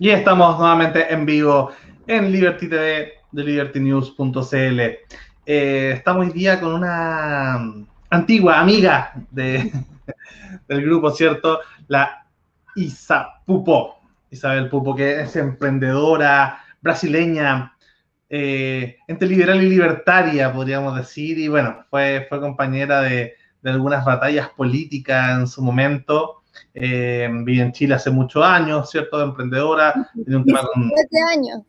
Y estamos nuevamente en vivo en Liberty TV de libertynews.cl. Eh, estamos hoy día con una antigua amiga de, del grupo, ¿cierto? La Isa Pupo, Isabel Pupo, que es emprendedora brasileña, eh, entre liberal y libertaria, podríamos decir, y bueno, fue, compañera de algunas batallas políticas en su momento eh, vive en Chile hace muchos años, ¿cierto? Emprendedora. Tiene un 17 años.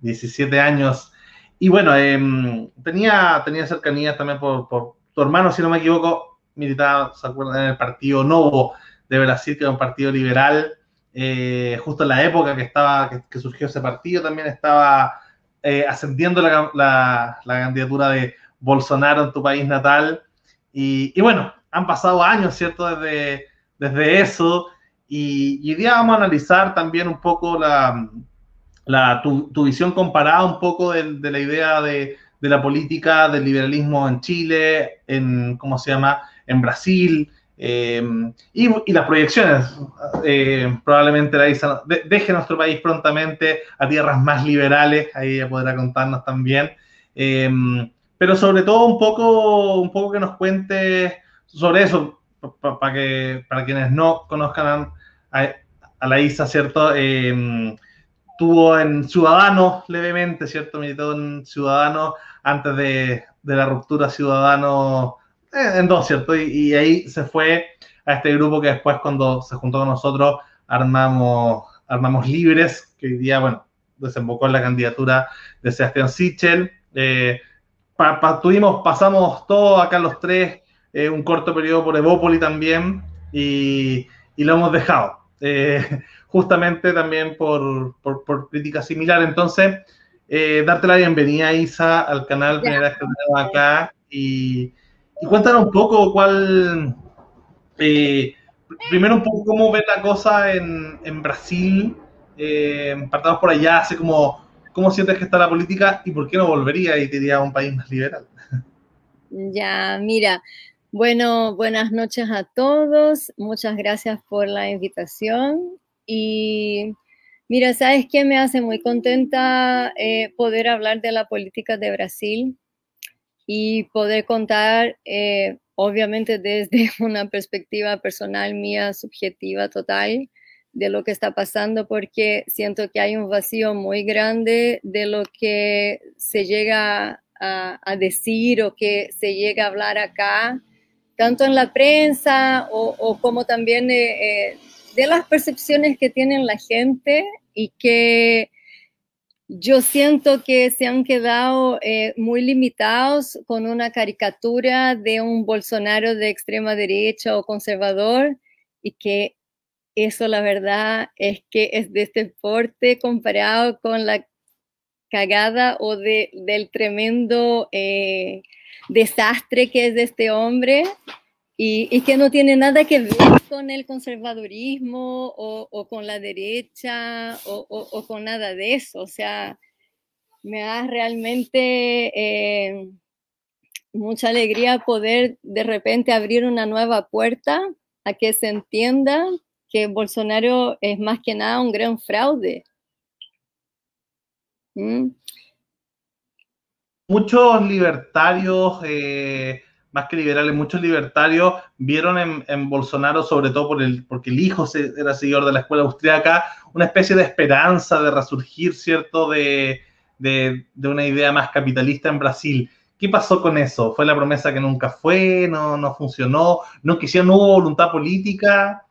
17 años. Y bueno, em, tenía, tenía cercanía también por, por, tu hermano, si no me equivoco, militaba, ¿se acuerdan? En el partido Novo de Brasil, que era un partido liberal. Eh, justo en la época que estaba que, surgió ese partido, también estaba eh, ascendiendo la, la, la, candidatura de Bolsonaro en tu país natal. Y, y bueno, han pasado años, ¿cierto? Desde, desde eso. Y, día vamos a analizar también un poco la, la tu, tu, visión comparada un poco de, la idea de, de, la política del liberalismo en Chile, en, ¿cómo se llama?, en Brasil, eh, y, y, las proyecciones. Eh, probablemente la ISA de, deje nuestro país prontamente a tierras más liberales, ahí ella podrá contarnos también. Eh, pero sobre todo un poco, un poco que nos cuente sobre eso, para que para quienes no conozcan a, la ISA, ¿cierto? Eh, tuvo en Ciudadanos levemente, ¿cierto? Militó en Ciudadanos antes de, de la ruptura Ciudadano eh, en dos, ¿cierto? Y, ahí se fue a este grupo que después cuando se juntó con nosotros armamos, armamos Libres, que hoy día, bueno, desembocó en la candidatura de Sebastián Sichel. Eh, tuvimos, pasamos todo acá los tres eh, un corto periodo por Evópoli también y, y lo hemos dejado, eh, justamente también por, por, por, crítica similar. Entonces, eh, darte la bienvenida, Isa, al canal, primera vez que tenemos acá y, y, cuéntanos un poco cuál, eh, primero un poco cómo ves la cosa en, en Brasil, partamos por allá, así como, ¿cómo sientes que está la política y por qué no volvería y te iría a un país más liberal? Ya, mira, bueno, buenas noches a todos. Muchas gracias por la invitación. Y mira, ¿sabes qué? Me hace muy contenta eh, poder hablar de la política de Brasil y poder contar, eh, obviamente desde una perspectiva personal mía, subjetiva total, de lo que está pasando, porque siento que hay un vacío muy grande de lo que se llega a, a decir o que se llega a hablar acá tanto en la prensa o, como también eh, de las percepciones que tienen la gente y que yo siento que se han quedado eh, muy limitados con una caricatura de un Bolsonaro de extrema derecha o conservador y que eso la verdad es que es de este porte comparado con la cagada o de, del tremendo eh, desastre que es de este hombre y, y, que no tiene nada que ver con el conservadurismo o, o con la derecha o, o, con nada de eso. O sea, me da realmente eh, mucha alegría poder de repente abrir una nueva puerta a que se entienda que Bolsonaro es más que nada un gran fraude. ¿Mm? Muchos libertarios, eh, más que liberales, muchos libertarios vieron en, Bolsonaro, sobre todo el, porque el hijo era seguidor de la escuela austríaca, una especie de esperanza de resurgir, ¿cierto?, de, una idea más capitalista en Brasil. ¿Qué pasó con eso? ¿Fue la promesa que nunca fue? ¿No, no funcionó? ¿No quisieron, no hubo voluntad política?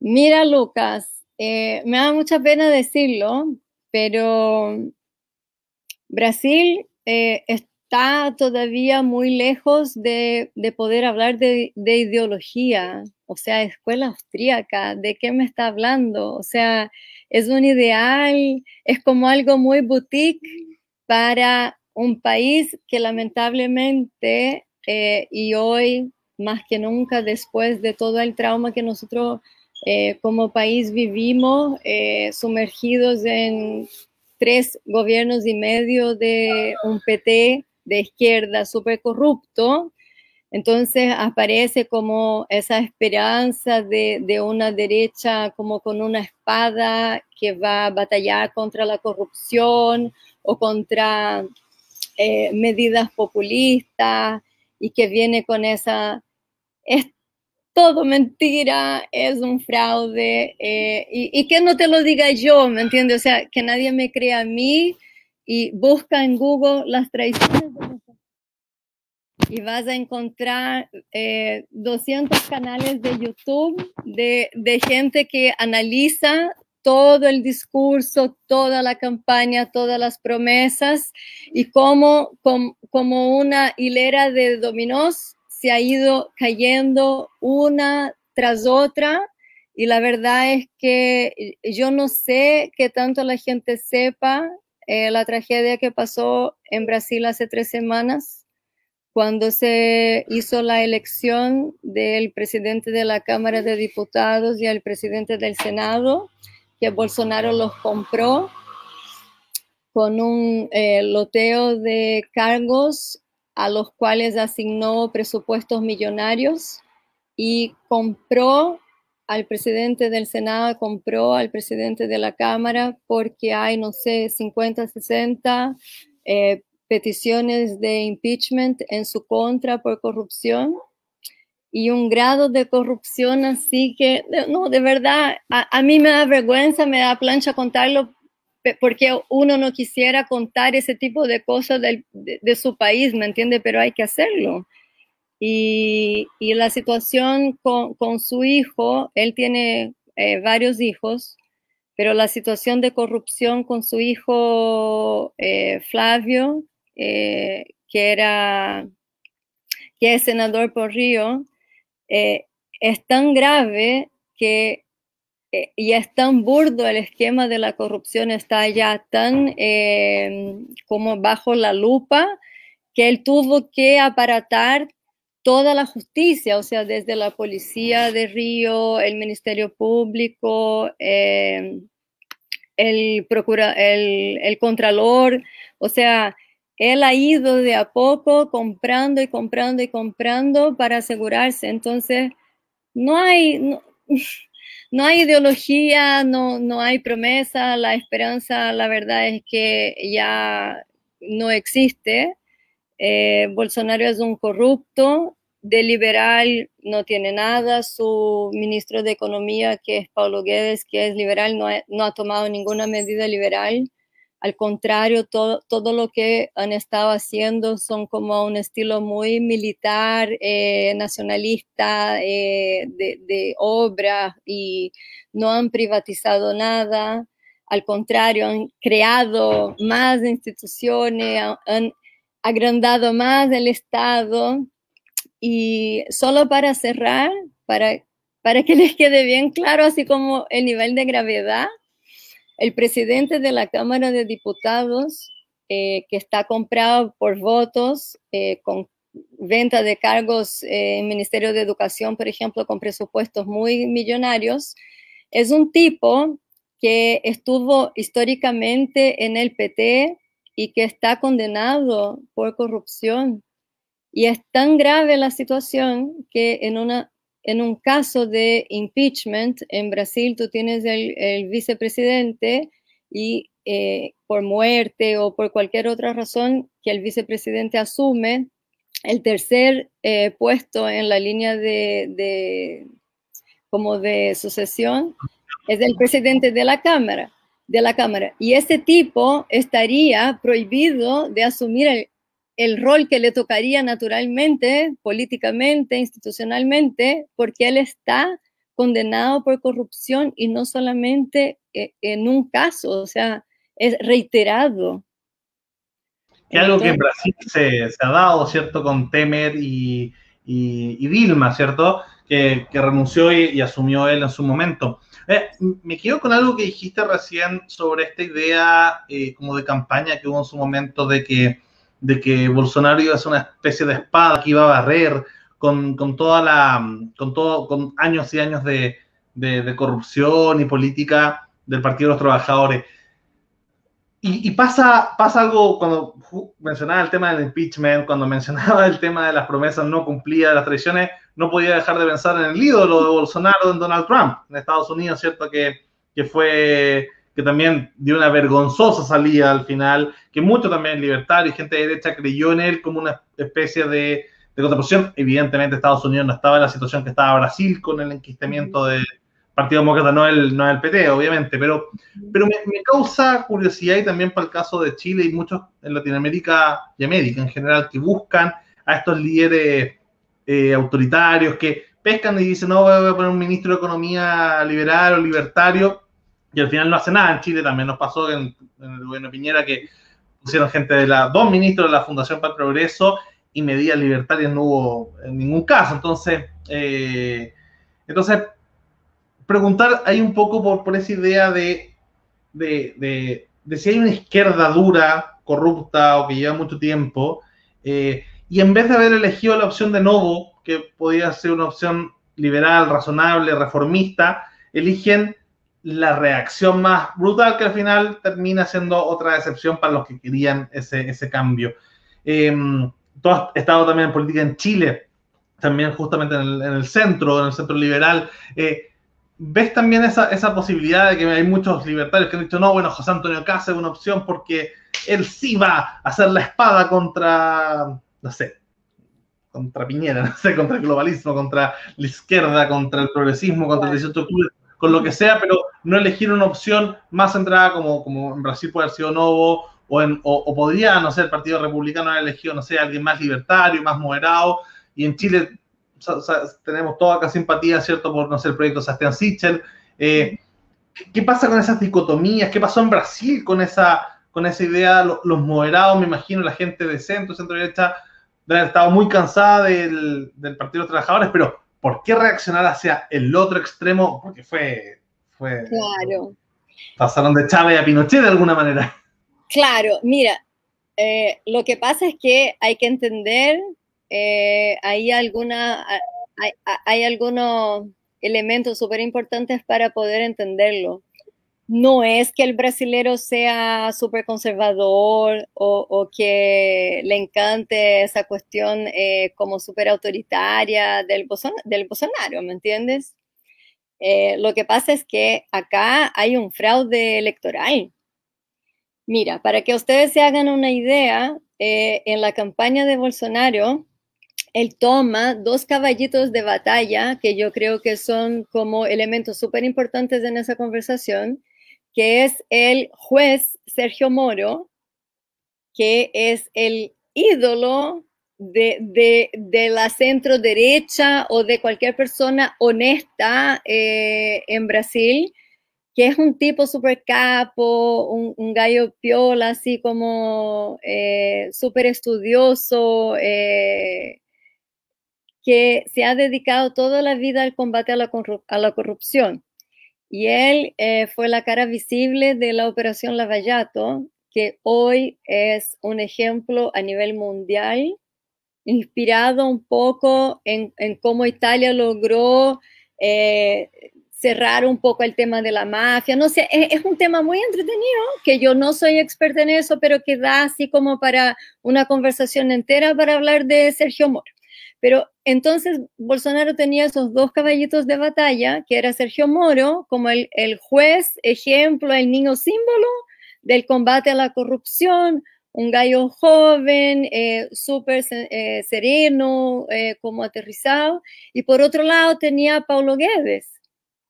Mira, Lucas, eh, me da mucha pena decirlo, pero Brasil eh, está todavía muy lejos de, de poder hablar de, de, ideología, o sea, escuela austríaca, ¿de qué me está hablando? O sea, es un ideal, es como algo muy boutique para un país que lamentablemente eh, y hoy más que nunca después de todo el trauma que nosotros eh, como país vivimos, sumergidos en tres gobiernos y medio de un PT de izquierda súper corrupto, Entonces aparece como esa esperanza de, una derecha como con una espada que va a batallar contra la corrupción o contra eh, medidas populistas y que viene con esa, es todo mentira, es un fraude eh, y, y, que no te lo diga yo, ¿me entiendes? O sea, que nadie me crea a mí y busca en Google las traiciones de y vas a encontrar 200 eh, canales de YouTube de, de, gente que analiza todo el discurso, toda la campaña, todas las promesas y cómo como una hilera de dominós se ha ido cayendo una tras otra y la verdad es que yo no sé qué tanto la gente sepa eh, la tragedia que pasó en Brasil hace tres semanas cuando se hizo la elección del presidente de la Cámara de Diputados y el presidente del Senado, que Bolsonaro los compró con un eh, loteo de cargos a los cuales asignó presupuestos millonarios y compró al presidente del Senado, compró al presidente de la Cámara porque hay, no sé, 50, 60 eh, peticiones de impeachment en su contra por corrupción y un grado de corrupción así que, no, de verdad, a, mí me da vergüenza, me da plancha contarlo porque uno no quisiera contar ese tipo de cosas de, su país, ¿me entiende? Pero hay que hacerlo. Y, y la situación con, con, su hijo, él tiene eh, varios hijos, pero la situación de corrupción con su hijo eh, Flavio eh, que era que es senador por Río, eh, es tan grave que eh, y es tan burdo el esquema de la corrupción, está ya tan como bajo la lupa, que él tuvo que aparatar toda la justicia, o sea, desde la policía de Río, el Ministerio Público, el, procura, el, Contralor, o sea, él ha ido de a poco comprando y comprando y comprando para asegurarse. Entonces, no hay, hay ideología, no, no hay promesa, la esperanza, la verdad es que ya no existe. Eh, Bolsonaro es un corrupto, de liberal no tiene nada, su ministro de Economía, que es Paulo Guedes, que es liberal, no no ha tomado ninguna medida liberal. Al contrario, todo, todo lo que han estado haciendo son como un estilo muy militar, eh, nacionalista, eh, de, de obras y no han privatizado nada. Al contrario, han creado más instituciones, han agrandado más el Estado. Y solo para cerrar, para, para que les quede bien claro, así como el nivel de gravedad, el presidente de la Cámara de Diputados, eh, que está comprado por votos, eh, con venta de cargos eh, en Ministerio de Educación, por ejemplo, con presupuestos muy millonarios, es un tipo que estuvo históricamente en el PT y que está condenado por corrupción. Y es tan grave la situación que en una en un caso de impeachment en Brasil, tú tienes el, vicepresidente y eh, por muerte o por cualquier otra razón que el vicepresidente asume, el tercer eh, puesto en la línea de, como de sucesión es el presidente de la Cámara, de la Cámara. Y ese tipo estaría prohibido de asumir el, el rol que le tocaría naturalmente, políticamente, institucionalmente, porque él está condenado por corrupción y no solamente eh, en un caso, o sea, es reiterado. Es algo que en Brasil se, ha dado, ¿cierto? Con Temer y, y, Dilma, ¿cierto? Que, renunció y, asumió él en su momento. Eh, me quedo con algo que dijiste recién sobre esta idea eh, como de campaña que hubo en su momento de que de que Bolsonaro iba a ser una especie de espada que iba a barrer con, toda la, con todo, con años y años de, corrupción y política del Partido de los Trabajadores. y, pasa, pasa algo cuando mencionaba el tema del impeachment, cuando mencionaba el tema de las promesas no cumplidas, las tradiciones, no podía dejar de pensar en el ídolo de Bolsonaro, en Donald Trump, en Estados Unidos, ¿cierto? Que, que fue, que también dio una vergonzosa salida al final, que mucho también libertario y gente de derecha creyó en él como una especie de, de contraposición. Evidentemente Estados Unidos no estaba en la situación que estaba Brasil con el enquistamiento de, Partido Demócrata, no el, no el PT, obviamente, pero, pero me, causa curiosidad y también para el caso de Chile y muchos en Latinoamérica y América en general que buscan a estos líderes eh, autoritarios que pescan y dicen, no, voy a poner un ministro de Economía liberal o libertario, y al final no hace nada. En Chile también nos pasó en, el gobierno de Piñera que pusieron gente de la, dos ministros de la Fundación para el Progreso y medidas libertarias no hubo en ningún caso. Entonces, eh, entonces preguntar ahí un poco por, por esa idea de, de, de, si hay una izquierda dura, corrupta o que lleva mucho tiempo, eh, y en vez de haber elegido la opción de Novo, que podía ser una opción liberal, razonable, reformista, eligen la reacción más brutal que al final termina siendo otra decepción para los que querían ese, ese cambio. Eh, tú has estado también en política en Chile, también justamente en el, en el centro, en el centro liberal. Eh, ¿Ves también esa, esa, posibilidad de que hay muchos libertarios que han dicho, no, bueno, José Antonio Casa es una opción porque él sí va a hacer la espada contra, no sé, contra Piñera, no sé, contra el globalismo, contra la izquierda, contra el progresismo, contra el 18 de octubre, con lo que sea, pero no elegir una opción más centrada como, como en Brasil puede haber sido Novo, o, en, o, podría, no sé, el Partido Republicano haber elegido, no sé, alguien más libertario, más moderado, y en Chile tenemos toda acá simpatía, ¿cierto?, por, no sé, el proyecto Sebastián Sichel. Eh, ¿Qué pasa con esas dicotomías? ¿Qué pasó en Brasil con esa, con esa idea? Los, moderados, me imagino, la gente de centro, centro derecha, estaba muy cansada del, del Partido de los Trabajadores, pero ¿por qué reaccionar hacia el otro extremo? Porque fue... fue claro. Pasaron de Chávez a Pinochet de alguna manera. Claro, mira, eh, lo que pasa es que hay que entender eh, hay, alguna, hay, algunos elementos súper importantes para poder entenderlo. No es que el brasilero sea súper conservador o, que le encante esa cuestión eh, como súper autoritaria del, del Bolsonaro, ¿me entiendes? Eh, lo que pasa es que acá hay un fraude electoral. Mira, para que ustedes se hagan una idea, en la campaña de Bolsonaro, él toma dos caballitos de batalla que yo creo que son como elementos súper importantes en esa conversación, que es el juez Sergio Moro, que es el ídolo de, la centro derecha o de cualquier persona honesta eh, en Brasil, que es un tipo súper capo, un, gallo piola, así como eh, súper estudioso, eh, que se ha dedicado toda la vida al combate a la, corrupción. Y él eh, fue la cara visible de la operación Lavallato, que hoy es un ejemplo a nivel mundial, inspirado un poco en, cómo Italia logró eh, cerrar un poco el tema de la mafia. No sé, es, es, un tema muy entretenido, que yo no soy experta en eso, pero que da así como para una conversación entera para hablar de Sergio Moro. Pero entonces Bolsonaro tenía esos dos caballitos de batalla, que era Sergio Moro como el, juez, ejemplo, el niño símbolo del combate a la corrupción, un gallo joven, eh, súper eh, sereno, eh, como aterrizado. Y por otro lado tenía a Paulo Guedes,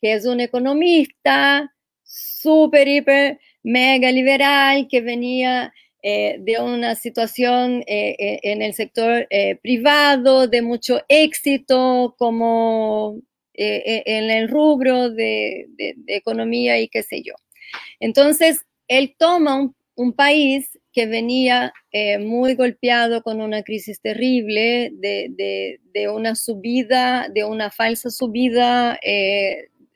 que es un economista súper, hiper, mega liberal, que venía eh, de una situación eh, eh, en el sector privado de mucho éxito como en el rubro de, economía y qué sé yo. Entonces, él toma un, país que venía muy golpeado con una crisis terrible, de, de, una subida, de una falsa subida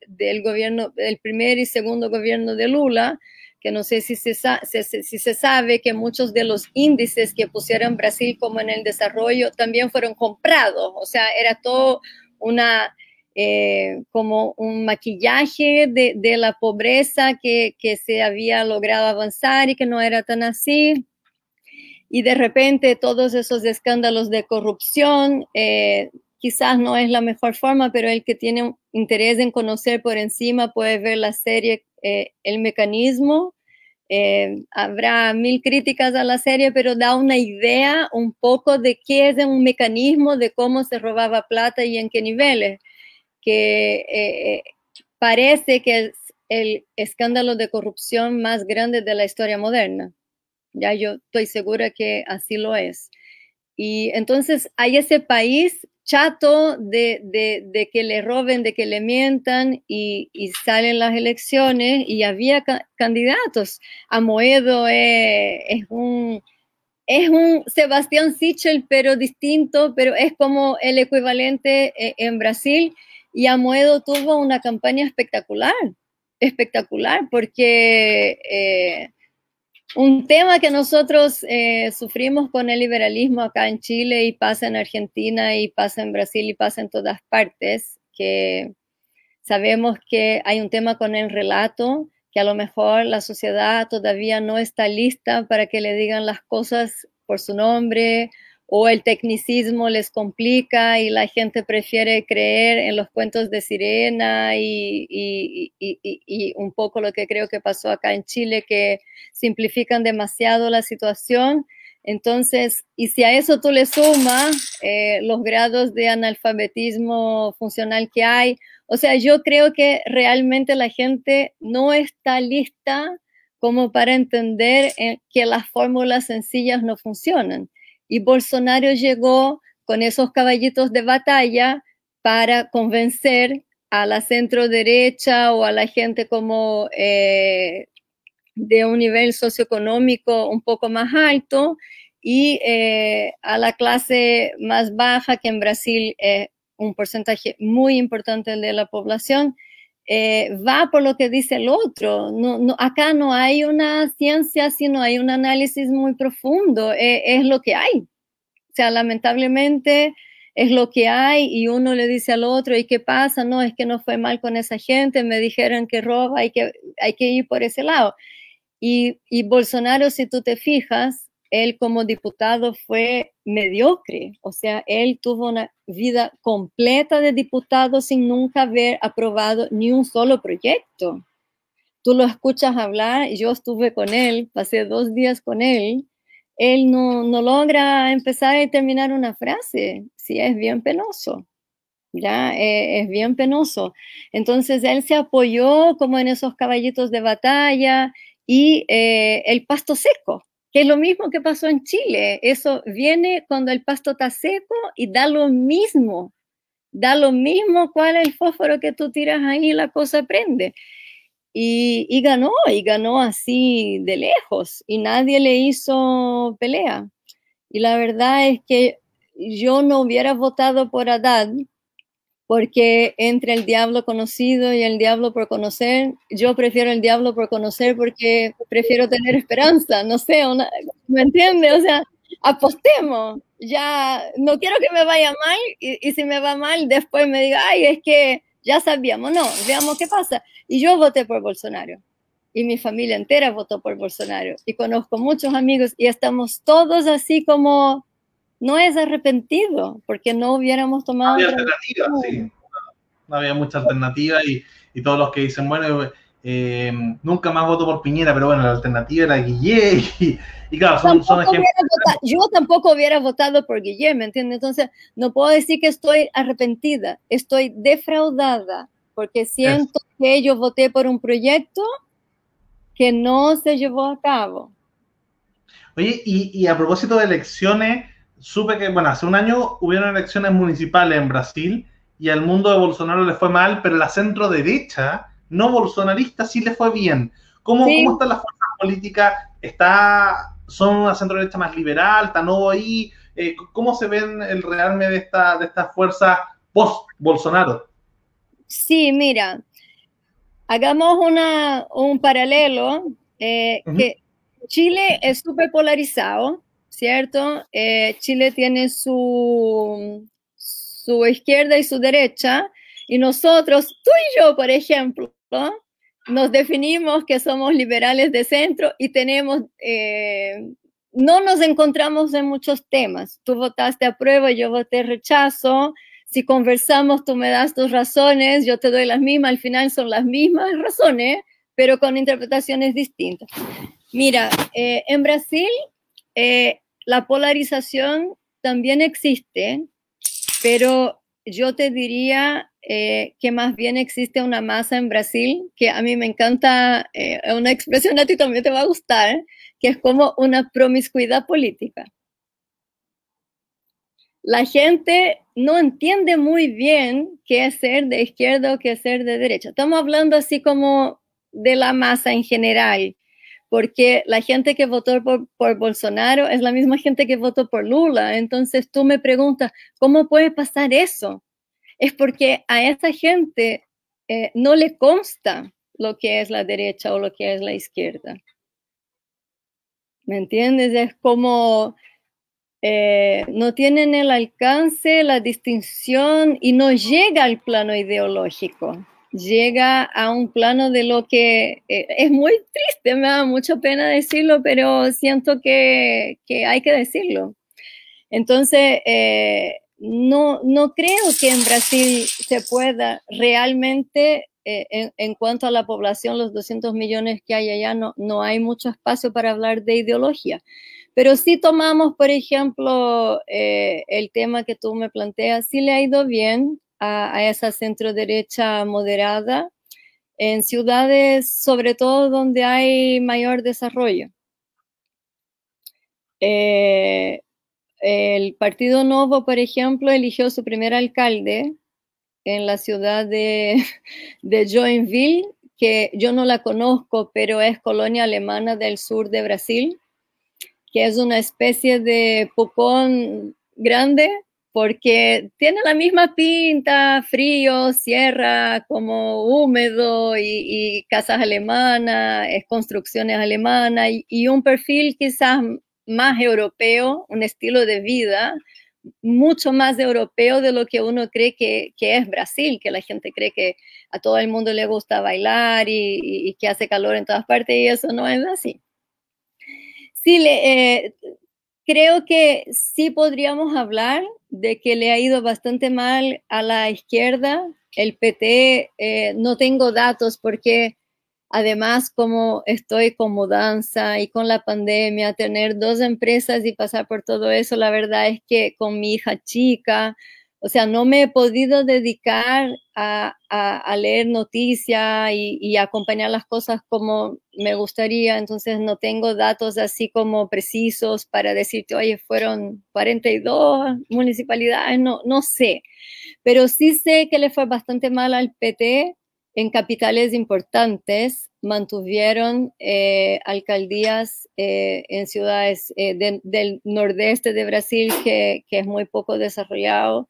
del gobierno, del primer y segundo gobierno de Lula, que no sé si se, si se sabe que muchos de los índices que pusieron Brasil como en el desarrollo también fueron comprados, o sea, era todo una, eh, como un maquillaje de, la pobreza que, se había logrado avanzar y que no era tan así. Y de repente todos esos escándalos de corrupción, eh, quizás no es la mejor forma, pero el que tiene interés en conocer por encima puede ver la serie eh, El mecanismo. habrá mil críticas a la serie, pero da una idea un poco de qué es un mecanismo, de cómo se robaba plata y en qué niveles que eh, parece que es el escándalo de corrupción más grande de la historia moderna. Ya yo estoy segura que así lo es. Y entonces hay ese país chato de, que le roben, de que le mientan y, salen las elecciones y había candidatos. Amoedo es, es, un, es un Sebastián Sichel, pero distinto, pero es como el equivalente eh, en Brasil y Amoedo tuvo una campaña espectacular, espectacular, porque eh, un tema que nosotros eh, sufrimos con el liberalismo acá en Chile y pasa en Argentina y pasa en Brasil y pasa en todas partes, que sabemos que hay un tema con el relato, que a lo mejor la sociedad todavía no está lista para que le digan las cosas por su nombre o el tecnicismo les complica y la gente prefiere creer en los cuentos de sirena y, un poco lo que creo que pasó acá en Chile, que simplifican demasiado la situación. Entonces, y si a eso tú le sumas eh, los grados de analfabetismo funcional que hay, o sea, yo creo que realmente la gente no está lista como para entender eh, que las fórmulas sencillas no funcionan. Y Bolsonaro llegó con esos caballitos de batalla para convencer a la centro derecha o a la gente como eh, de un nivel socioeconómico un poco más alto y eh, a la clase más baja, que en Brasil es un porcentaje muy importante de la población, eh, va por lo que dice el otro. No, acá no hay una ciencia, sino hay un análisis muy profundo. Eh, es lo que hay. O sea, lamentablemente es lo que hay y uno le dice al otro, ¿y qué pasa? No, es que no fue mal con esa gente, me dijeron que roba, hay que, hay que ir por ese lado. Y Bolsonaro, si tú te fijas, él como diputado fue mediocre, o sea, él tuvo una vida completa de diputado sin nunca haber aprobado ni un solo proyecto. Tú lo escuchas hablar, yo estuve con él, pasé dos días con él, él no, logra empezar y terminar una frase, sí, es bien penoso, ya, eh, es bien penoso. Entonces, él se apoyó como en esos caballitos de batalla y eh, el pasto seco, que es lo mismo que pasó en Chile. Eso viene cuando el pasto está seco y da lo mismo. Da lo mismo cuál es el fósforo que tú tiras ahí y la cosa prende. Y, ganó, y ganó así de lejos, y nadie le hizo pelea. Y la verdad es que yo no hubiera votado por Haddad, porque entre el diablo conocido y el diablo por conocer, yo prefiero el diablo por conocer porque prefiero tener esperanza, no sé, ¿me entiende? O sea, apostemos, ya no quiero que me vaya mal y, si me va mal después me diga, ay, es que ya sabíamos, no, veamos qué pasa. Y yo voté por Bolsonaro y mi familia entera votó por Bolsonaro y conozco muchos amigos y estamos todos así como no es arrepentido, porque no hubiéramos tomado... No había alternativa, sí. No había mucha alternativa y, y todos los que dicen, bueno, eh, nunca más voto por Piñera, pero bueno, la alternativa era Guillé y, claro, son, son ejemplos. yo tampoco hubiera votado por Guillé, ¿me entiendes? Entonces, no puedo decir que estoy arrepentida, estoy defraudada, porque siento que yo voté por un proyecto que no se llevó a cabo. Oye, y, y a propósito de elecciones, supe que, bueno, hace un año hubieron elecciones municipales en Brasil y al mundo de Bolsonaro le fue mal, pero la centro derecha, no bolsonarista, sí le fue bien. ¿Cómo, ¿cómo están las fuerzas políticas? ¿Está, ¿Son una centro derecha más liberal? ¿Está nuevo ahí? Eh, ¿Cómo se ven el realme de, esta, de estas fuerzas post-Bolsonaro? Sí, mira, hagamos una, un paralelo, eh, que Chile es súper polarizado, ¿cierto? Eh, Chile tiene su, su izquierda y su derecha, Y nosotros, tú y yo, por ejemplo, nos definimos que somos liberales de centro y tenemos, eh, no nos encontramos en muchos temas. Tú votaste a prueba, yo voté rechazo. Si conversamos, tú me das tus razones, yo te doy las mismas, al final son las mismas razones, pero con interpretaciones distintas. Mira, eh, en Brasil eh, la polarización también existe, pero yo te diría eh, que más bien existe una masa en Brasil, que a mí me encanta, eh, una expresión a ti también te va a gustar, que es como una promiscuidad política. La gente no entiende muy bien qué es ser de izquierda o qué es ser de derecha. Estamos hablando así como de la masa en general, porque la gente que votó por, Bolsonaro es la misma gente que votó por Lula. Entonces tú me preguntas, ¿cómo puede pasar eso? Es porque a esa gente eh, no le consta lo que es la derecha o lo que es la izquierda. ¿Me entiendes? Es como eh, no tienen el alcance, la distinción y no llega al plano ideológico llega a un plano de lo que eh, es muy triste, me da mucha pena decirlo, pero siento que, hay que decirlo. Entonces, eh, no, no creo que en Brasil se pueda realmente, eh, en, cuanto a la población, los 200 millones que hay allá, no, no hay mucho espacio para hablar de ideología. Pero si tomamos, por ejemplo, el tema que tú me planteas, si le ha ido bien a, esa centro derecha moderada en ciudades, sobre todo donde hay mayor desarrollo. Eh, el Partido Novo, por ejemplo, eligió su primer alcalde en la ciudad de, de Joinville, que yo no la conozco, pero es colonia alemana del sur de Brasil, que es una especie de pocón grande, porque tiene la misma pinta, frío, sierra, como húmedo y, casas alemanas, es construcciones alemanas y, un perfil quizás más europeo, un estilo de vida mucho más europeo de lo que uno cree que, es Brasil, que la gente cree que a todo el mundo le gusta bailar y, que hace calor en todas partes y eso no es así. Sí, le, eh, creo que sí podríamos hablar de que le ha ido bastante mal a la izquierda. El PT, eh, no tengo datos porque además como estoy con mudanza y con la pandemia, tener dos empresas y pasar por todo eso, la verdad es que con mi hija chica, o sea, no me he podido dedicar a, leer noticias y, acompañar las cosas como me gustaría, entonces no tengo datos así como precisos para decirte, oye, fueron 42 municipalidades, no, no sé, pero sí sé que le fue bastante mal al PT en capitales importantes, mantuvieron eh, alcaldías eh, en ciudades eh, del nordeste de Brasil que, que es muy poco desarrollado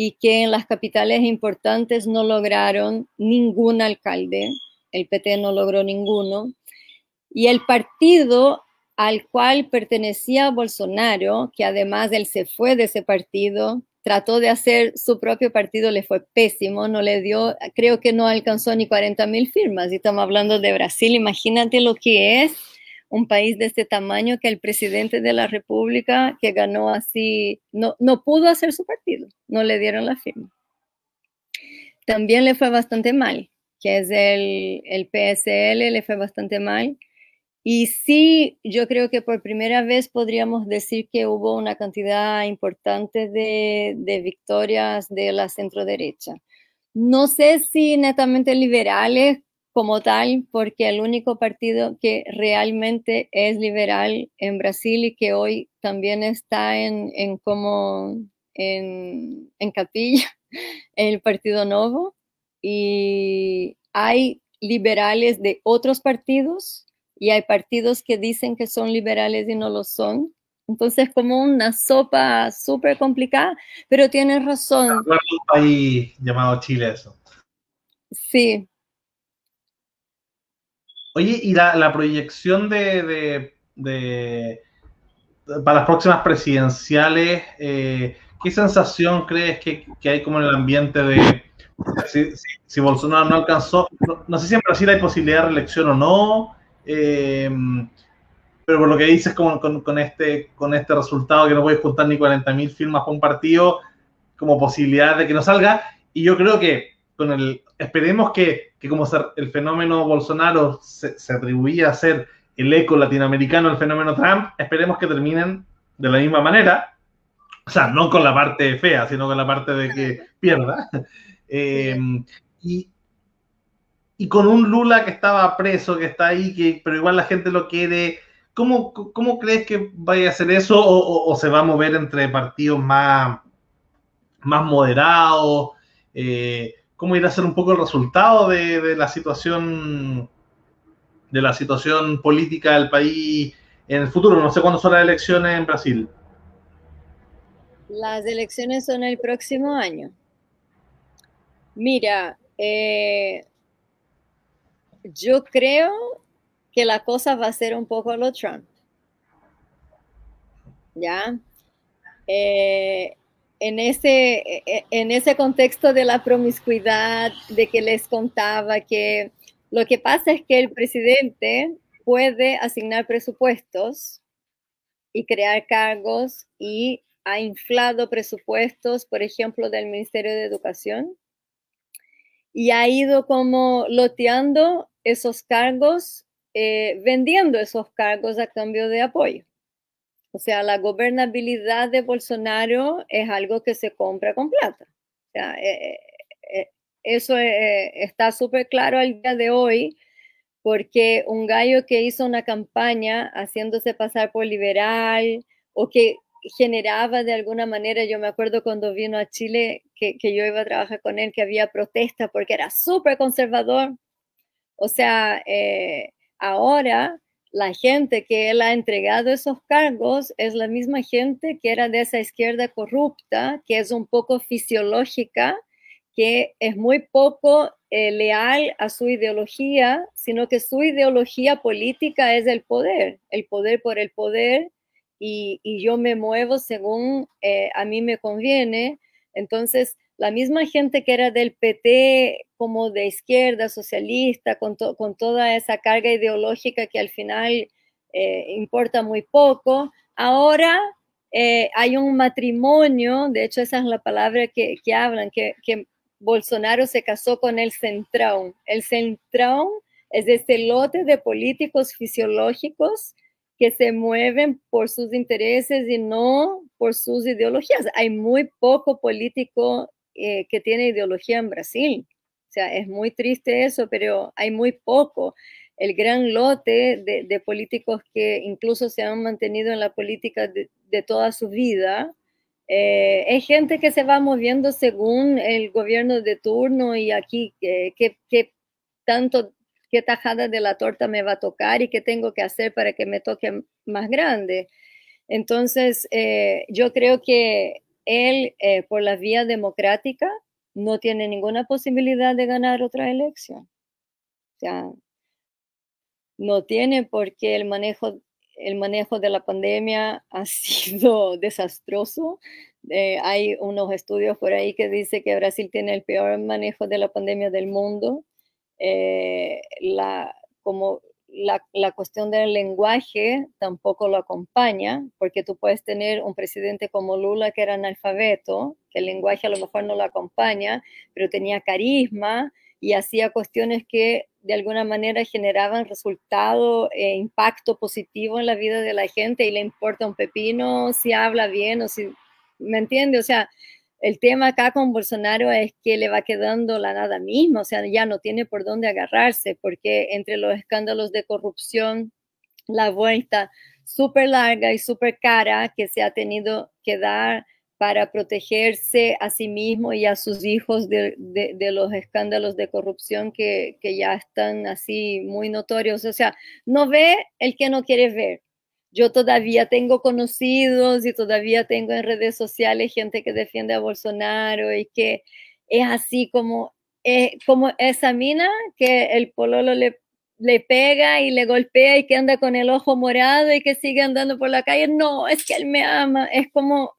y que en las capitales importantes no lograron ningún alcalde, el PT no logró ninguno, y el partido al cual pertenecía Bolsonaro, que además él se fue de ese partido, trató de hacer su propio partido, le fue pésimo, no le dio, creo que no alcanzó ni 40 mil firmas, y estamos hablando de Brasil, imagínate lo que es un país de este tamaño que el presidente de la República, que ganó así, no, no pudo hacer su partido, no le dieron la firma. También le fue bastante mal, que es el, el PSL, le fue bastante mal. Y sí, yo creo que por primera vez podríamos decir que hubo una cantidad importante de, de victorias de la centro derecha. No sé si netamente liberales, como tal, porque el único partido que realmente es liberal en Brasil y que hoy también está en, en como en, en capilla, el Partido Novo, y hay liberales de otros partidos y hay partidos que dicen que son liberales y no lo son. Entonces, como una sopa súper complicada, pero tienes razón. un país llamado Chile eso. Sí, Oye, y la, proyección de, para las próximas presidenciales, eh, ¿qué sensación crees que, hay como en el ambiente de si, Bolsonaro no alcanzó, no, sé si en Brasil hay posibilidad de reelección o no, eh, pero por lo que dices con, con, este, con este resultado que no puedes juntar ni 40.000 firmas con un partido, como posibilidad de que no salga, y yo creo que con el, esperemos que, que como el fenómeno Bolsonaro se, se atribuía a ser el eco latinoamericano del fenómeno Trump, esperemos que terminen de la misma manera, o sea, no con la parte fea, sino con la parte de que pierda. Em, y, y, con un Lula que estaba preso, que está ahí, que, pero igual la gente lo quiere. ¿Cómo, cómo crees que vaya a hacer eso o, se va a mover entre partidos más, más moderados? Eh, ¿Cómo irá a ser un poco el resultado de, la situación de la situación política del país en el futuro? No sé cuándo son las elecciones en Brasil. Las elecciones son el próximo año. Mira, eh, yo creo que la cosa va a ser un poco lo Trump. ¿Ya? Eh, en, ese, eh, en ese contexto de la promiscuidad, de que les contaba que lo que pasa es que el presidente puede asignar presupuestos y crear cargos y ha inflado presupuestos, por ejemplo, del Ministerio de Educación y ha ido como loteando esos cargos, eh, vendiendo esos cargos a cambio de apoyo. O sea, la gobernabilidad de Bolsonaro es algo que se compra con plata. O sea, eh, eh, eso está súper claro al día de hoy, porque un gallo que hizo una campaña haciéndose pasar por liberal o que generaba de alguna manera, yo me acuerdo cuando vino a Chile, que, yo iba a trabajar con él, que había protesta porque era súper conservador. O sea, eh, ahora la gente que él ha entregado esos cargos es la misma gente que era de esa izquierda corrupta, que es un poco fisiológica, que es muy poco eh, leal a su ideología, sino que su ideología política es el poder, el poder por el poder y, yo me muevo según eh, a mí me conviene. Entonces, la misma gente que era del PT como de izquierda, socialista, con, con toda esa carga ideológica que al final eh, importa muy poco, ahora eh, hay un matrimonio, de hecho esa es la palabra que, que hablan, que, Bolsonaro se casó con el centrón. El centrón es este lote de políticos fisiológicos que se mueven por sus intereses y no por sus ideologías. Hay muy poco político eh, que tiene ideología en Brasil. O sea, es muy triste eso, pero hay muy poco. El gran lote de, políticos que incluso se han mantenido en la política de, toda su vida, eh, es gente que se va moviendo según el gobierno de turno y aquí que, que tanto qué tajada de la torta me va a tocar y qué tengo que hacer para que me toque más grande. Entonces, eh, yo creo que él, eh, por la vía democrática, no tiene ninguna posibilidad de ganar otra elección. O sea, no tiene porque el manejo, el manejo de la pandemia ha sido desastroso. Eh, hay unos estudios por ahí que dice que Brasil tiene el peor manejo de la pandemia del mundo. Eh, como la, cuestión del lenguaje tampoco lo acompaña, porque tú puedes tener un presidente como Lula que era analfabeto, que el lenguaje a lo mejor no lo acompaña, pero tenía carisma y hacía cuestiones que de alguna manera generaban resultado e impacto positivo en la vida de la gente y le importa un pepino si habla bien o si, ¿me entiende? O sea, el tema acá con Bolsonaro es que le va quedando la nada misma, o sea, ya no tiene por dónde agarrarse, porque entre los escándalos de corrupción, la vuelta súper larga y súper cara que se ha tenido que dar para protegerse a sí mismo y a sus hijos de, los escándalos de corrupción que, que ya están así muy notorios. O sea, no ve el que no quiere ver yo todavía tengo conocidos y todavía tengo en redes sociales gente que defiende a Bolsonaro y que es así como, eh, como esa mina que el pololo le, pega y le golpea y que anda con el ojo morado y que sigue andando por la calle. No, es que él me ama. Es como,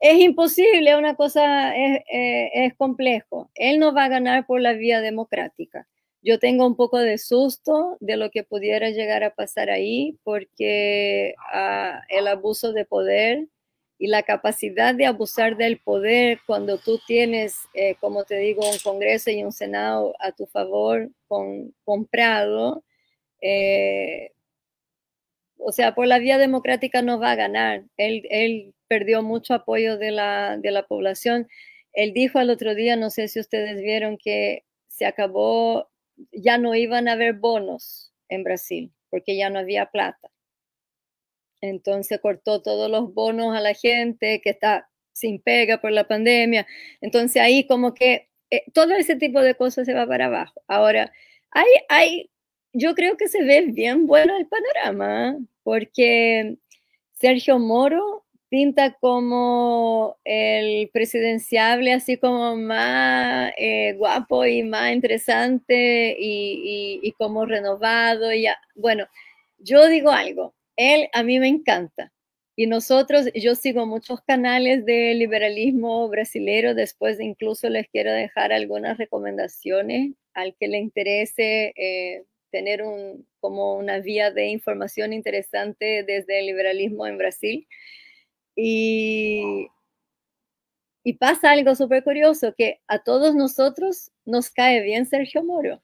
es imposible, una cosa es, eh, es, complejo. Él no va a ganar por la vía democrática. Yo tengo un poco de susto de lo que pudiera llegar a pasar ahí, porque uh, el abuso de poder y la capacidad de abusar del poder cuando tú tienes, eh, como te digo, un Congreso y un Senado a tu favor con, comprado, eh, o sea, por la vía democrática no va a ganar. Él, él perdió mucho apoyo de la, de la población. Él dijo el otro día, no sé si ustedes vieron, que se acabó, ya no iban a haber bonos en Brasil, porque ya no había plata. Entonces cortó todos los bonos a la gente que está sin pega por la pandemia. Entonces ahí como que eh, todo ese tipo de cosas se va para abajo. Ahora, hay, hay, yo creo que se ve bien bueno el panorama, porque Sergio Moro pinta como el presidenciable, así como más eh, guapo y más interesante y, como renovado. Y ya. Bueno, yo digo algo, él a mí me encanta. Y nosotros, yo sigo muchos canales de liberalismo brasilero, después incluso les quiero dejar algunas recomendaciones al que le interese eh, tener un, como una vía de información interesante desde el liberalismo en Brasil. Y, pasa algo súper curioso, que a todos nosotros nos cae bien Sergio Moro,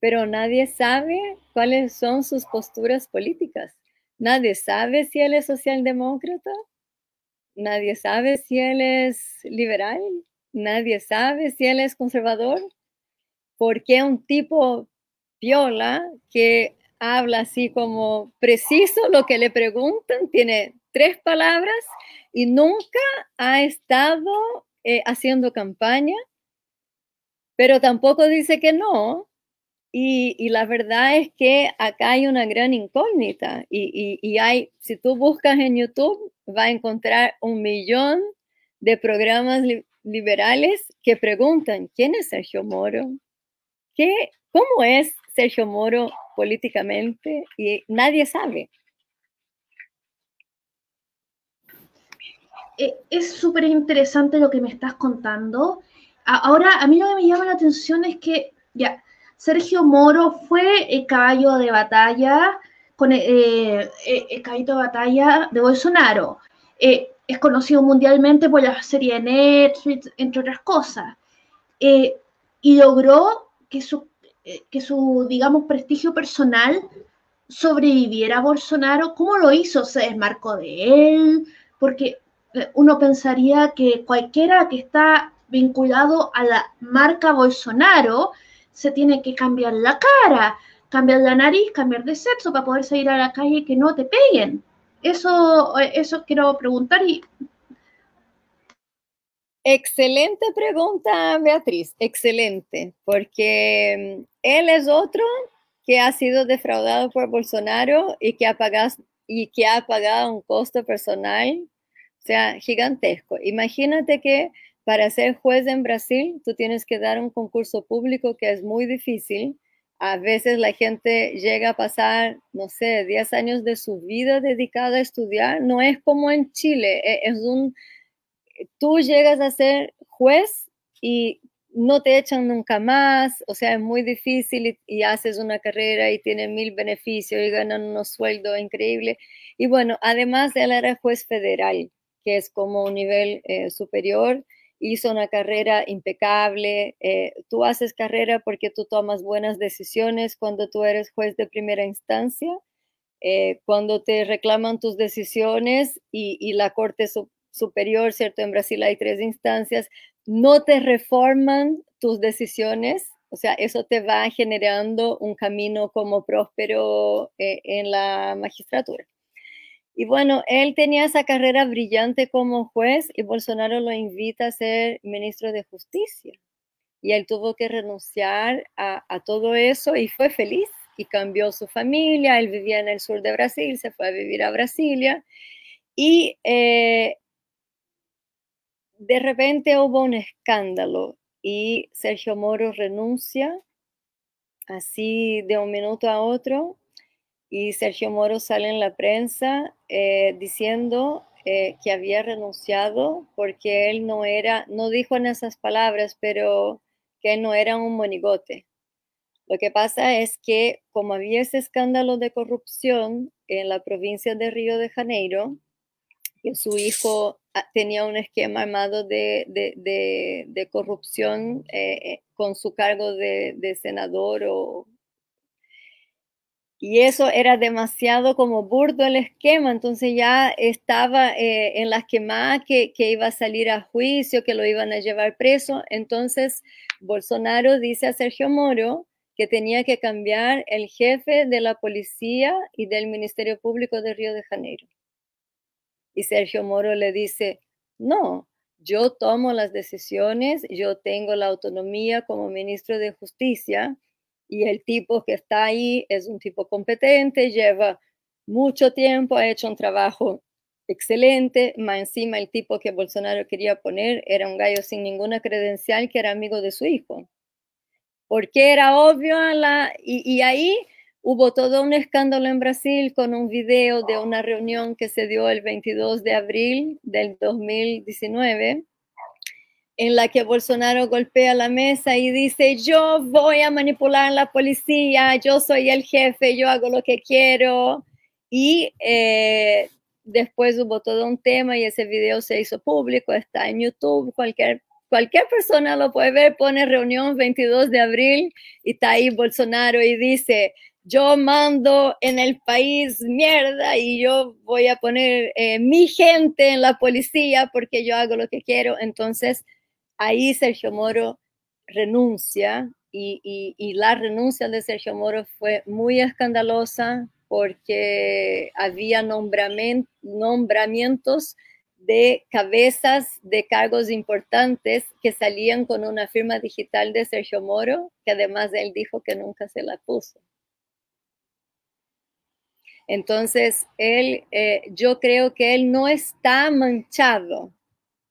pero nadie sabe cuáles son sus posturas políticas. Nadie sabe si él es socialdemócrata, nadie sabe si él es liberal, nadie sabe si él es conservador, porque un tipo viola que habla así como preciso lo que le preguntan, tiene tres palabras y nunca ha estado eh, haciendo campaña, pero tampoco dice que no, y, la verdad es que acá hay una gran incógnita y, y, hay, si tú buscas en YouTube, va a encontrar un millón de programas liberales que preguntan, ¿quién es Sergio Moro? ¿Qué, ¿Cómo es Sergio Moro políticamente? Y nadie sabe. Eh, es súper interesante lo que me estás contando. Ahora, a mí lo que me llama la atención es que, ya, Sergio Moro fue el caballo de batalla, eh, eh, el caballo de batalla de Bolsonaro. Eh, es conocido mundialmente por la serie Netflix, entre otras cosas. y logró que su, que su, digamos, prestigio personal sobreviviera a Bolsonaro. ¿Cómo lo hizo? ¿Se desmarcó de él? Porque uno pensaría que cualquiera que está vinculado a la marca Bolsonaro se tiene que cambiar la cara, cambiar la nariz, cambiar de sexo para poder salir a la calle y que no te peguen. Eso, eso quiero preguntar y... Excelente pregunta, Beatriz, excelente, porque mm, él es otro que ha sido defraudado por Bolsonaro y que ha pagado, y que ha pagado un costo personal, sea, gigantesco. Imagínate que para ser juez en Brasil, tú tienes que dar un concurso público que es muy difícil. A veces la gente llega a pasar, no sé, 10 años de su vida dedicada a estudiar. No es como en Chile, e, es un, tú llegas a ser juez y no te echan nunca más, o sea, es muy difícil y, haces una carrera y tienes mil beneficios y ganan unos sueldos increíbles. Y bueno, además él era juez federal, que es como un nivel eh, superior hizo una carrera impecable. Eh, tú haces carrera porque tú tomas buenas decisiones cuando tú eres juez de primera instancia. Eh, cuando te reclaman tus decisiones y, la Corte Superior, ¿cierto? En Brasil hay tres instancias, no te reforman tus decisiones, o sea, eso te va generando un camino como próspero eh, en la magistratura. Y bueno, él tenía esa carrera brillante como juez y Bolsonaro lo invita a ser ministro de Justicia. Y él tuvo que renunciar a, todo eso y fue feliz y cambió su familia. Él vivía en el sur de Brasil, se fue a vivir a Brasilia. Y eh, de repente hubo un escándalo y Sergio Moro renuncia así de un minuto a otro y Sergio Moro sale en la prensa eh, diciendo eh, que había renunciado porque él no era, no dijo en esas palabras, pero que no era un monigote. Lo que pasa es que como había ese escándalo de corrupción en la provincia de Río de Janeiro, que su hijo ah, tenía un esquema armado de, de, corrupción eh, eh, con su cargo de, senador o y eso era demasiado como burdo el esquema, entonces ya estaba eh, en las quemadas que, que iba a salir a juicio, que lo iban a llevar preso. Entonces Bolsonaro dice a Sergio Moro que tenía que cambiar el jefe de la policía y del Ministerio Público de Río de Janeiro. Y Sergio Moro le dice, no, yo tomo las decisiones, yo tengo la autonomía como ministro de Justicia y el tipo que está ahí es un tipo competente, lleva mucho tiempo, ha hecho un trabajo excelente, más encima el tipo que Bolsonaro quería poner era un gallo sin ninguna credencial que era amigo de su hijo. Porque era obvio, la, y, y ahí hubo todo un escándalo en Brasil con un video de una reunión que se dio el 22 de abril del 2019 en la que Bolsonaro golpea la mesa y dice, yo voy a manipular la policía, yo soy el jefe, yo hago lo que quiero. Y eh, después hubo todo un tema y ese video se hizo público, está en YouTube, cualquier, cualquier persona lo puede ver, pone reunión 22 de abril y está ahí Bolsonaro y dice, yo mando en el país mierda y yo voy a poner eh, mi gente en la policía porque yo hago lo que quiero. Entonces, ahí Sergio Moro renuncia y, la renuncia de Sergio Moro fue muy escandalosa porque había nombramientos de cabezas de cargos importantes que salían con una firma digital de Sergio Moro, que además él dijo que nunca se la puso. Entonces, él, eh, yo creo que él no está manchado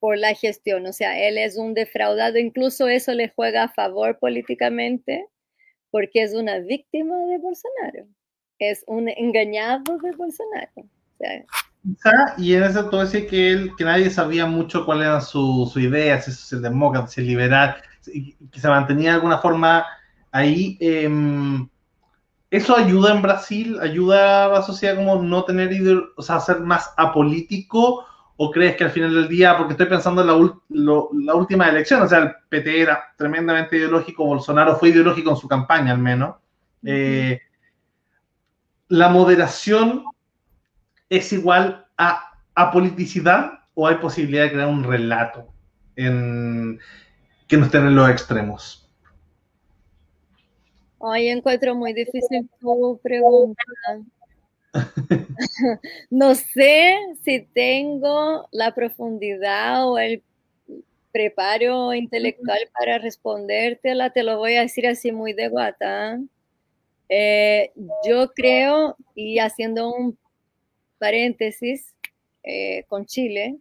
por la gestión. O sea, él es un defraudado, incluso eso le juega a favor políticamente porque es una víctima de Bolsonaro, es un engañado de Bolsonaro. y en eso todo decir que él, que nadie sabía mucho cuál era su, su idea, si es el demócrata, si liberal, que se mantenía de alguna forma ahí. Em, ¿Eso ayuda en Brasil? ¿Ayuda a la sociedad como no tener, o sea, ser más apolítico? ¿O crees que al final del día, porque estoy pensando en la, última elección, o sea, el PT era tremendamente ideológico, Bolsonaro fue ideológico en su campaña al menos, eh, ¿la moderación es igual a, a politicidad o hay posibilidad de crear un relato en, que no estén en los extremos? Hoy encuentro muy difícil tu pregunta. no sé si tengo la profundidad o el preparo intelectual para respondértela, te lo voy a decir así muy de guata. Eh, yo creo, y haciendo un paréntesis eh, con Chile,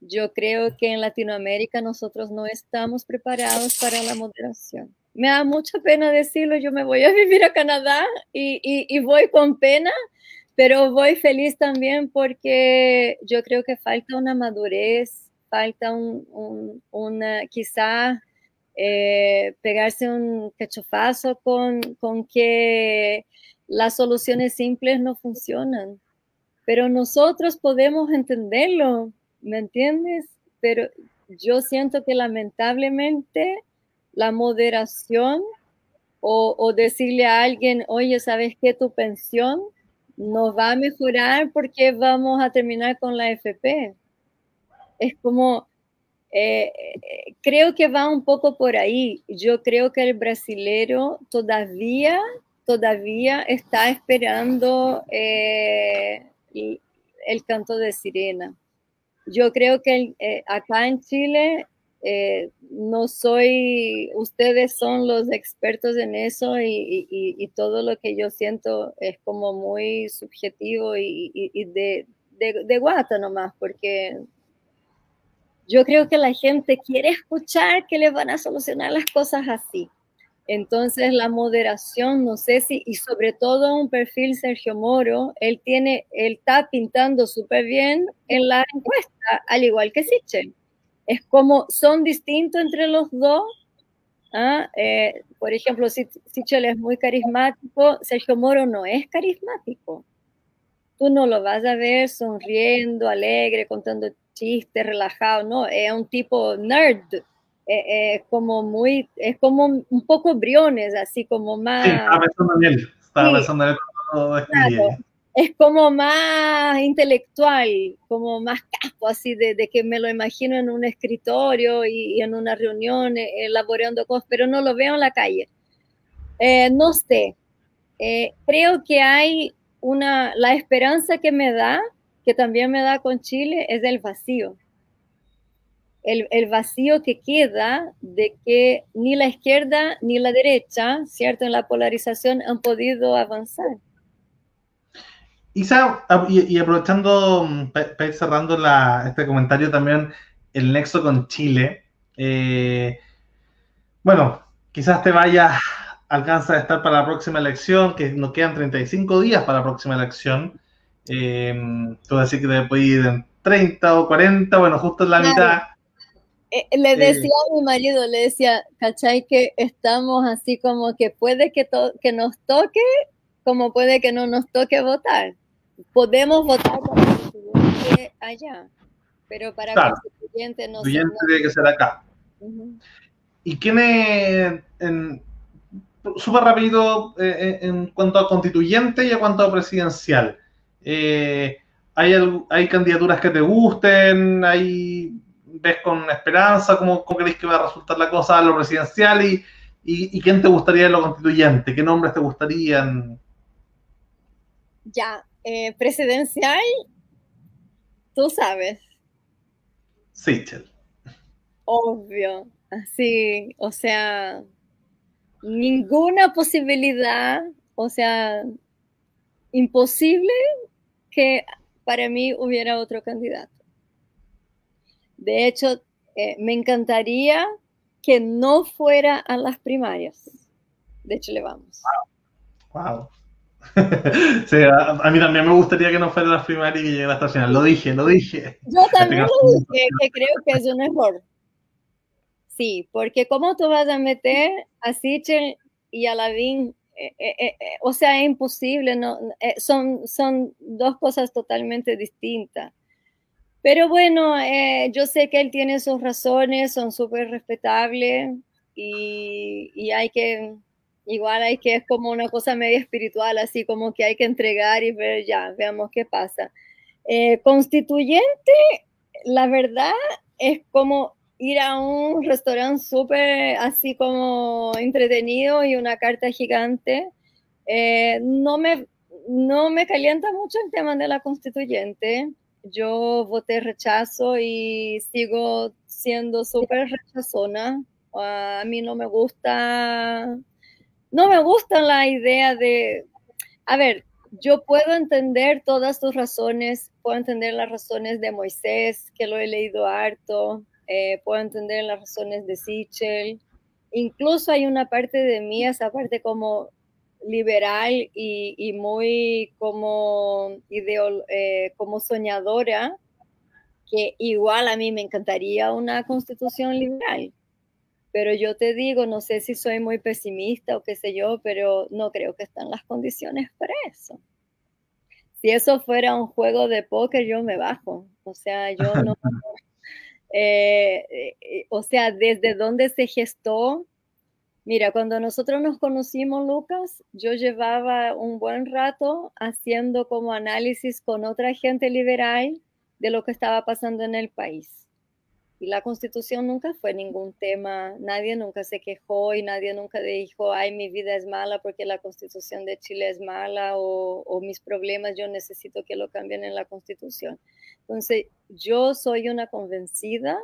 yo creo que en Latinoamérica nosotros no estamos preparados para la moderación. Me da mucha pena decirlo, yo me voy a vivir a Canadá y, y voy con pena, pero voy feliz también porque yo creo que falta una madurez, falta un, una, quizá eh, pegarse un cachofazo con, con que las soluciones simples no funcionan. Pero nosotros podemos entenderlo, ¿me entiendes? Pero yo siento que lamentablemente la moderación o, o decirle a alguien, oye, ¿sabes qué? Tu pensión nos va a mejorar porque vamos a terminar con la FP. Es como, eh, eh, creo que va un poco por ahí. Yo creo que el brasilero todavía, todavía está esperando eh, el, canto de sirena. Yo creo que acá en Chile eh, no soy, ustedes son los expertos en eso y, todo lo que yo siento es como muy subjetivo y, de, de, guata nomás, porque yo creo que la gente quiere escuchar que le van a solucionar las cosas así. Entonces la moderación, no sé si, y sobre todo un perfil Sergio Moro, él tiene, él está pintando súper bien en la encuesta, al igual que Sichel. Es como, son distintos entre los dos. ¿ah? Eh, por ejemplo, Sichel es muy carismático, Sergio Moro no es carismático. Tú no lo vas a ver sonriendo, alegre, contando chistes, relajado, no, es un tipo nerd eh, eh, como muy, es como un poco briones, así como más... Sí, estaba pensando en él, estaba pensando en él claro, Es como más intelectual, como más caspo, así de, que me lo imagino en un escritorio y, en una reunión eh, elaborando cosas, pero no lo veo en la calle. no sé, creo que hay una, la esperanza que me da, que también me da con Chile, es el vacío el, vacío que queda de que ni la izquierda ni la derecha, ¿cierto? En la polarización han podido avanzar. Isa, ah, y, aprovechando, mm, ir cerrando este comentario también, el nexo con Chile. Eh, bueno, quizás te vaya, alcanza a estar para la próxima elección, que nos quedan 35 días para la próxima elección. Eh, tú decir que te puede ir en 30 o 40, bueno, justo en la mitad eh, le decía a mi marido, le decía, ¿cachai? Que estamos así como que puede que, que nos toque, como puede que no nos toque votar. Podemos votar para constituyente allá, pero para el constituyente no. Constituyente tiene que ser acá. ¿Y quién es, súper rápido, eh, eh, en cuanto a constituyente y en cuanto a presidencial? ¿hay, ¿Hay candidaturas que te gusten? ¿Hay ves con esperanza? ¿Cómo, cómo crees que va a resultar la cosa a lo presidencial? Y, y, quién te gustaría en lo constituyente? ¿Qué nombres te gustarían? Ya, eh, presidencial, tú sabes. Sichel. Obvio, así, o sea, ninguna posibilidad, o sea, imposible que para mí hubiera otro candidato. De hecho, eh, me encantaría que no fuera a las primarias. De hecho, le vamos. Wow. a, mí también me gustaría que no fuera a las primarias y que llegara hasta el final. Lo dije, lo dije. Yo también lo dije, que creo que es un error. Sí, porque ¿cómo tú vas a meter a Sichel y a Lavín? Eh, eh, o sea, es imposible, no, son, son dos cosas totalmente distintas. Pero bueno, eh, yo sé que él tiene sus razones, son súper respetables y, hay que, igual hay que, es como una cosa media espiritual, así como que hay que entregar y ver ya, veamos qué pasa. Eh, constituyente, la verdad, es como ir a un restaurante súper así como entretenido y una carta gigante. Eh, no, me, no me calienta mucho el tema de la constituyente yo voté rechazo y sigo siendo súper rechazona. A mí no me gusta, no me gusta la idea de, a ver, yo puedo entender todas tus razones, puedo entender las razones de Moisés, que lo he leído harto, eh, puedo entender las razones de Sichel, incluso hay una parte de mí, esa parte como liberal y, muy como, eh, como soñadora, que igual a mí me encantaría una constitución liberal. Pero yo te digo, no sé si soy muy pesimista o qué sé yo, pero no creo que están las condiciones para eso. Si eso fuera un juego de póker, yo me bajo. O sea, yo no... Eh, eh, o sea, desde dónde se gestó Mira, cuando nosotros nos conocimos, Lucas, yo llevaba un buen rato haciendo como análisis con otra gente liberal de lo que estaba pasando en el país. Y la constitución nunca fue ningún tema, nadie nunca se quejó y nadie nunca dijo, ay, mi vida es mala porque la constitución de Chile es mala o, mis problemas yo necesito que lo cambien en la constitución. Entonces, yo soy una convencida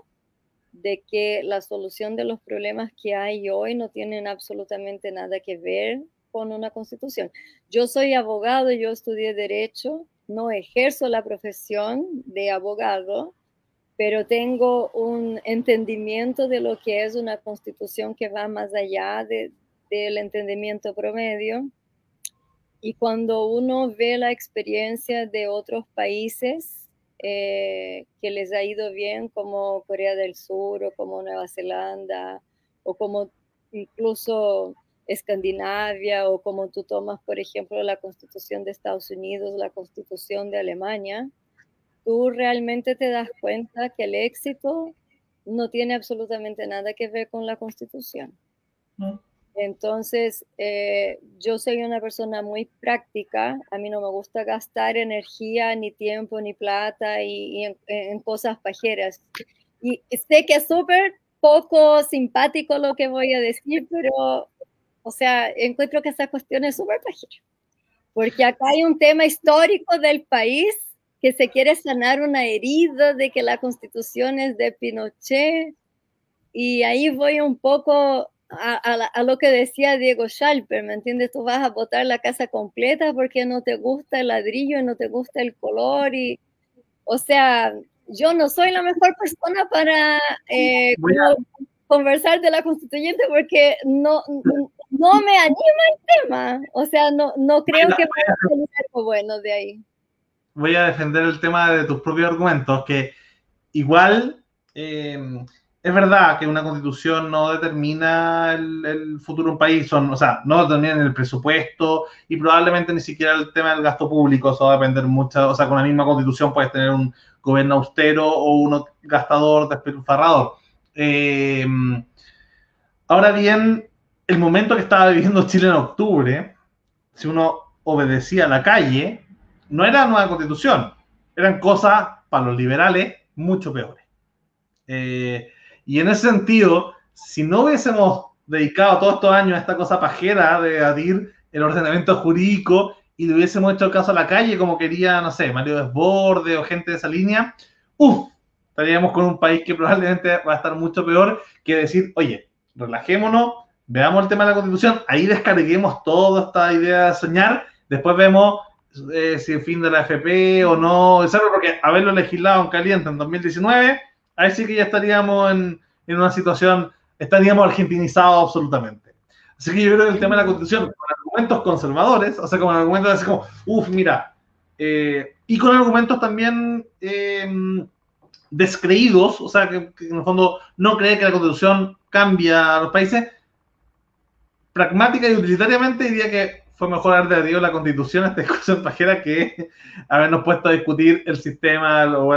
de que la solución de los problemas que hay hoy no tienen absolutamente nada que ver con una constitución. Yo soy abogado, yo estudié derecho, no ejerzo la profesión de abogado, pero tengo un entendimiento de lo que es una constitución que va más allá de, del entendimiento promedio. Y cuando uno ve la experiencia de otros países eh, que les ha ido bien, como Corea del Sur o como Nueva Zelanda, o como incluso Escandinavia, o como tú tomas, por ejemplo, la Constitución de Estados Unidos, la Constitución de Alemania, tú realmente te das cuenta que el éxito no tiene absolutamente nada que ver con la Constitución. Entonces, eh, yo soy una persona muy práctica, a mí no me gusta gastar energía, ni tiempo, ni plata y, en, cosas pajeras. Y sé que es súper poco simpático lo que voy a decir, pero, o sea, encuentro que esa cuestión es súper pajera. Porque acá hay un tema histórico del país que se quiere sanar una herida de que la constitución es de Pinochet. Y ahí voy un poco a, lo que decía Diego Schalper, ¿me entiendes? Tú vas a botar la casa completa porque no te gusta el ladrillo, no te gusta el color y, o sea, yo no soy la mejor persona para eh, conversar de la constituyente porque no, no me anima el tema, o sea, no, no creo que vaya a salir algo bueno de ahí. Voy a defender el tema de tus propios argumentos, que igual... Eh, es verdad que una constitución no determina el, futuro de un país, o sea, no determina el presupuesto y probablemente ni siquiera el tema del gasto público, eso va a depender mucho, o sea, con la misma constitución puedes tener un gobierno austero o uno gastador, despilfarrador. Eh, ahora bien, el momento que estaba viviendo Chile en octubre, si uno obedecía a la calle, no era nueva constitución, eran cosas para los liberales mucho peores. Eh, y en ese sentido, si no hubiésemos dedicado todos estos años a esta cosa pajera de adir el ordenamiento jurídico y le hubiésemos hecho caso a la calle como quería, no sé, Mario Desborde o gente de esa línea, uff, estaríamos con un país que probablemente va a estar mucho peor que decir, oye, relajémonos, veamos el tema de la constitución, ahí descarguemos toda esta idea de soñar, después vemos eh, si el fin de la FP o no, porque haberlo legislado en caliente en 2019 ahí sí que ya estaríamos en, una situación, estaríamos argentinizados absolutamente. Así que yo creo que el tema de la constitución, con argumentos conservadores, o sea, con argumentos así como, uff, mira, eh, y con argumentos también em, descreídos, o sea, que, en el fondo no cree que la constitución cambia a los países, pragmática y utilitariamente diría que fue mejor haber debatido la constitución, esta discusión pajera, que habernos puesto a discutir el sistema o,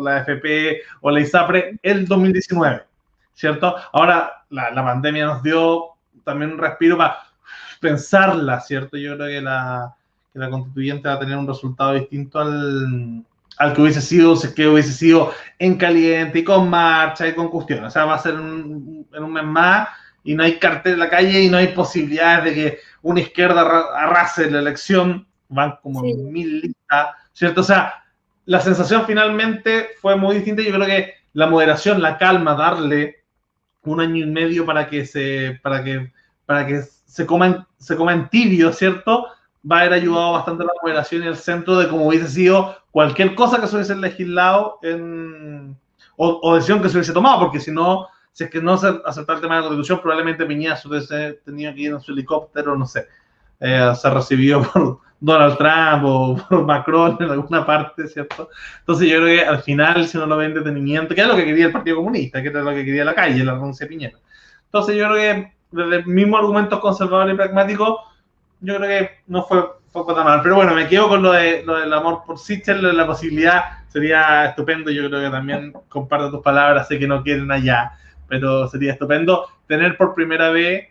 la FP o la ISAPRE el 2019, ¿cierto? Ahora la, pandemia nos dio también un respiro para pensarla, ¿cierto? Yo creo que la, constituyente va a tener un resultado distinto al, que hubiese sido, si que hubiese sido en caliente y con marcha y con cuestión. O sea, va a ser en un mes más y no hay cartel en la calle y no hay posibilidades de que una izquierda arrase la elección, van como mil listas, ¿cierto? O sea, la sensación finalmente fue muy distinta. Yo creo que la moderación, la calma, darle un año y medio para que se, para que, para que se coman, se coman tibio, ¿cierto? Va a haber ayudado bastante la moderación y el centro de cómo hubiese sido cualquier cosa que se hubiese legislado en, o, o decisión que se hubiese tomado, porque si no, si es que no se aceptaba el tema de la constitución, probablemente Piñazo tenido que ir en su helicóptero, no sé, eh, ser recibido por Donald Trump o por Macron en alguna parte, ¿cierto? Entonces yo creo que al final, si uno lo ve en detenimiento, que era lo que quería el Partido Comunista, que era lo que quería la calle, la renuncia de Piñera. Entonces yo creo que desde el mismo argumento conservador y pragmático, yo creo que no fue, fue tan mal. Pero bueno, me quedo con lo, de, lo del amor por de la posibilidad, sería estupendo. Yo creo que también comparto tus palabras, sé que no quieren allá pero sería estupendo tener por primera vez,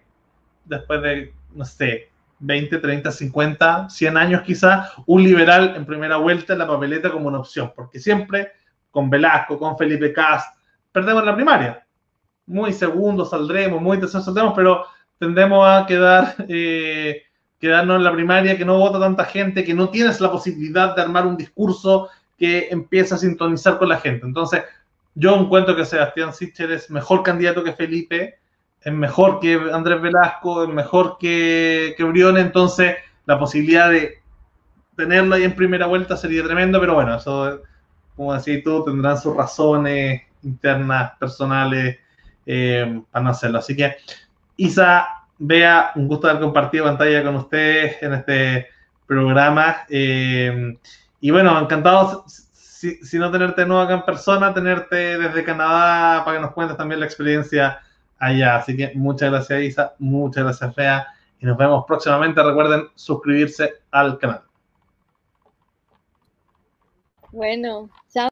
después de, no sé, 20, 30, 50, 100 años quizás, un liberal en primera vuelta en la papeleta como una opción, porque siempre con Velasco, con Felipe Cast, perdemos la primaria. Muy segundo saldremos, muy tercero saldremos, pero tendemos a quedar, eh, quedarnos en la primaria, que no vota tanta gente, que no tienes la posibilidad de armar un discurso que empieza a sintonizar con la gente. Entonces, yo encuentro que Sebastián Sichel es mejor candidato que Felipe, es mejor que Andrés Velasco, es mejor que, que Briones, entonces la posibilidad de tenerlo ahí en primera vuelta sería tremendo, pero bueno, eso, como decís tú, tendrán sus razones internas, personales, eh, para no hacerlo. Así que, Isa, Vea, un gusto haber compartido pantalla con ustedes en este programa. Eh, y bueno, encantado, si, no tenerte nuevo acá en persona, tenerte desde Canadá para que nos cuentes también la experiencia allá. Así que muchas gracias, Isa, muchas gracias, Fea, y nos vemos próximamente. Recuerden suscribirse al canal. Bueno, chao.